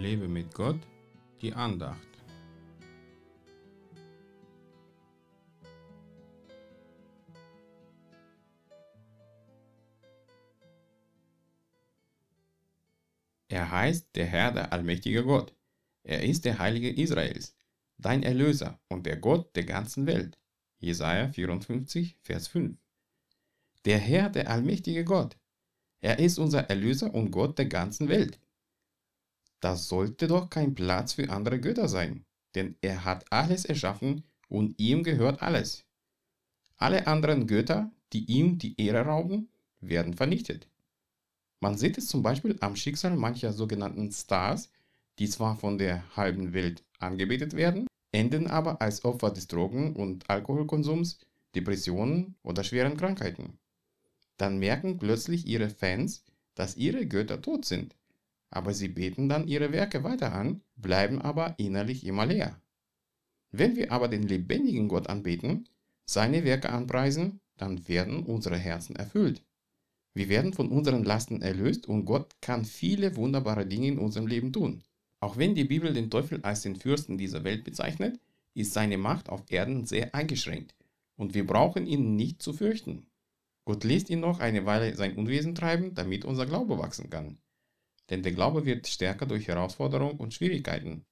Lebe mit Gott, die Andacht. Er heißt der Herr, der allmächtige Gott. Er ist der Heilige Israels, dein Erlöser und der Gott der ganzen Welt. Jesaja 54, Vers 5. Der Herr, der allmächtige Gott. Er ist unser Erlöser und Gott der ganzen Welt. Das sollte doch kein Platz für andere Götter sein, denn er hat alles erschaffen und ihm gehört alles. Alle anderen Götter, die ihm die Ehre rauben, werden vernichtet. Man sieht es zum Beispiel am Schicksal mancher sogenannten Stars, die zwar von der halben Welt angebetet werden, enden aber als Opfer des Drogen- und Alkoholkonsums, Depressionen oder schweren Krankheiten. Dann merken plötzlich ihre Fans, dass ihre Götter tot sind aber sie beten dann ihre Werke weiter an, bleiben aber innerlich immer leer. Wenn wir aber den lebendigen Gott anbeten, seine Werke anpreisen, dann werden unsere Herzen erfüllt. Wir werden von unseren Lasten erlöst und Gott kann viele wunderbare Dinge in unserem Leben tun. Auch wenn die Bibel den Teufel als den Fürsten dieser Welt bezeichnet, ist seine Macht auf Erden sehr eingeschränkt und wir brauchen ihn nicht zu fürchten. Gott lässt ihn noch eine Weile sein Unwesen treiben, damit unser Glaube wachsen kann denn der Glaube wird stärker durch Herausforderungen und Schwierigkeiten.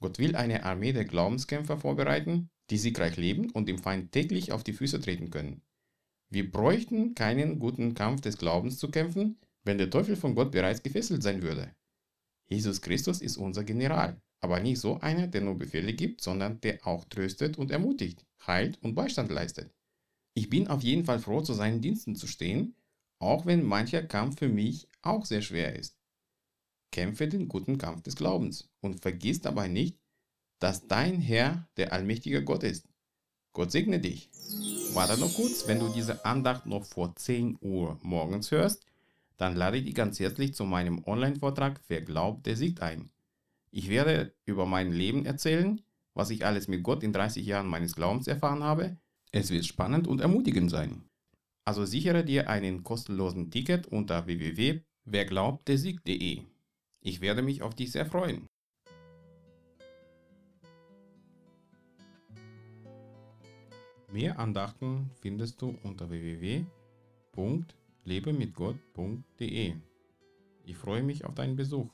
Gott will eine Armee der Glaubenskämpfer vorbereiten, die siegreich leben und dem Feind täglich auf die Füße treten können. Wir bräuchten keinen guten Kampf des Glaubens zu kämpfen, wenn der Teufel von Gott bereits gefesselt sein würde. Jesus Christus ist unser General, aber nicht so einer, der nur Befehle gibt, sondern der auch tröstet und ermutigt, heilt und Beistand leistet. Ich bin auf jeden Fall froh, zu seinen Diensten zu stehen, auch wenn mancher Kampf für mich auch sehr schwer ist. Kämpfe den guten Kampf des Glaubens und vergiss dabei nicht, dass dein Herr der allmächtige Gott ist. Gott segne dich. Warte noch kurz, wenn du diese Andacht noch vor 10 Uhr morgens hörst, dann lade ich dich ganz herzlich zu meinem Online-Vortrag Wer glaubt, der siegt ein. Ich werde über mein Leben erzählen, was ich alles mit Gott in 30 Jahren meines Glaubens erfahren habe. Es wird spannend und ermutigend sein. Also sichere dir einen kostenlosen Ticket unter www.werglaubtdersieg.de. Ich werde mich auf dich sehr freuen. Mehr Andachten findest du unter www.lebemitgott.de. Ich freue mich auf deinen Besuch.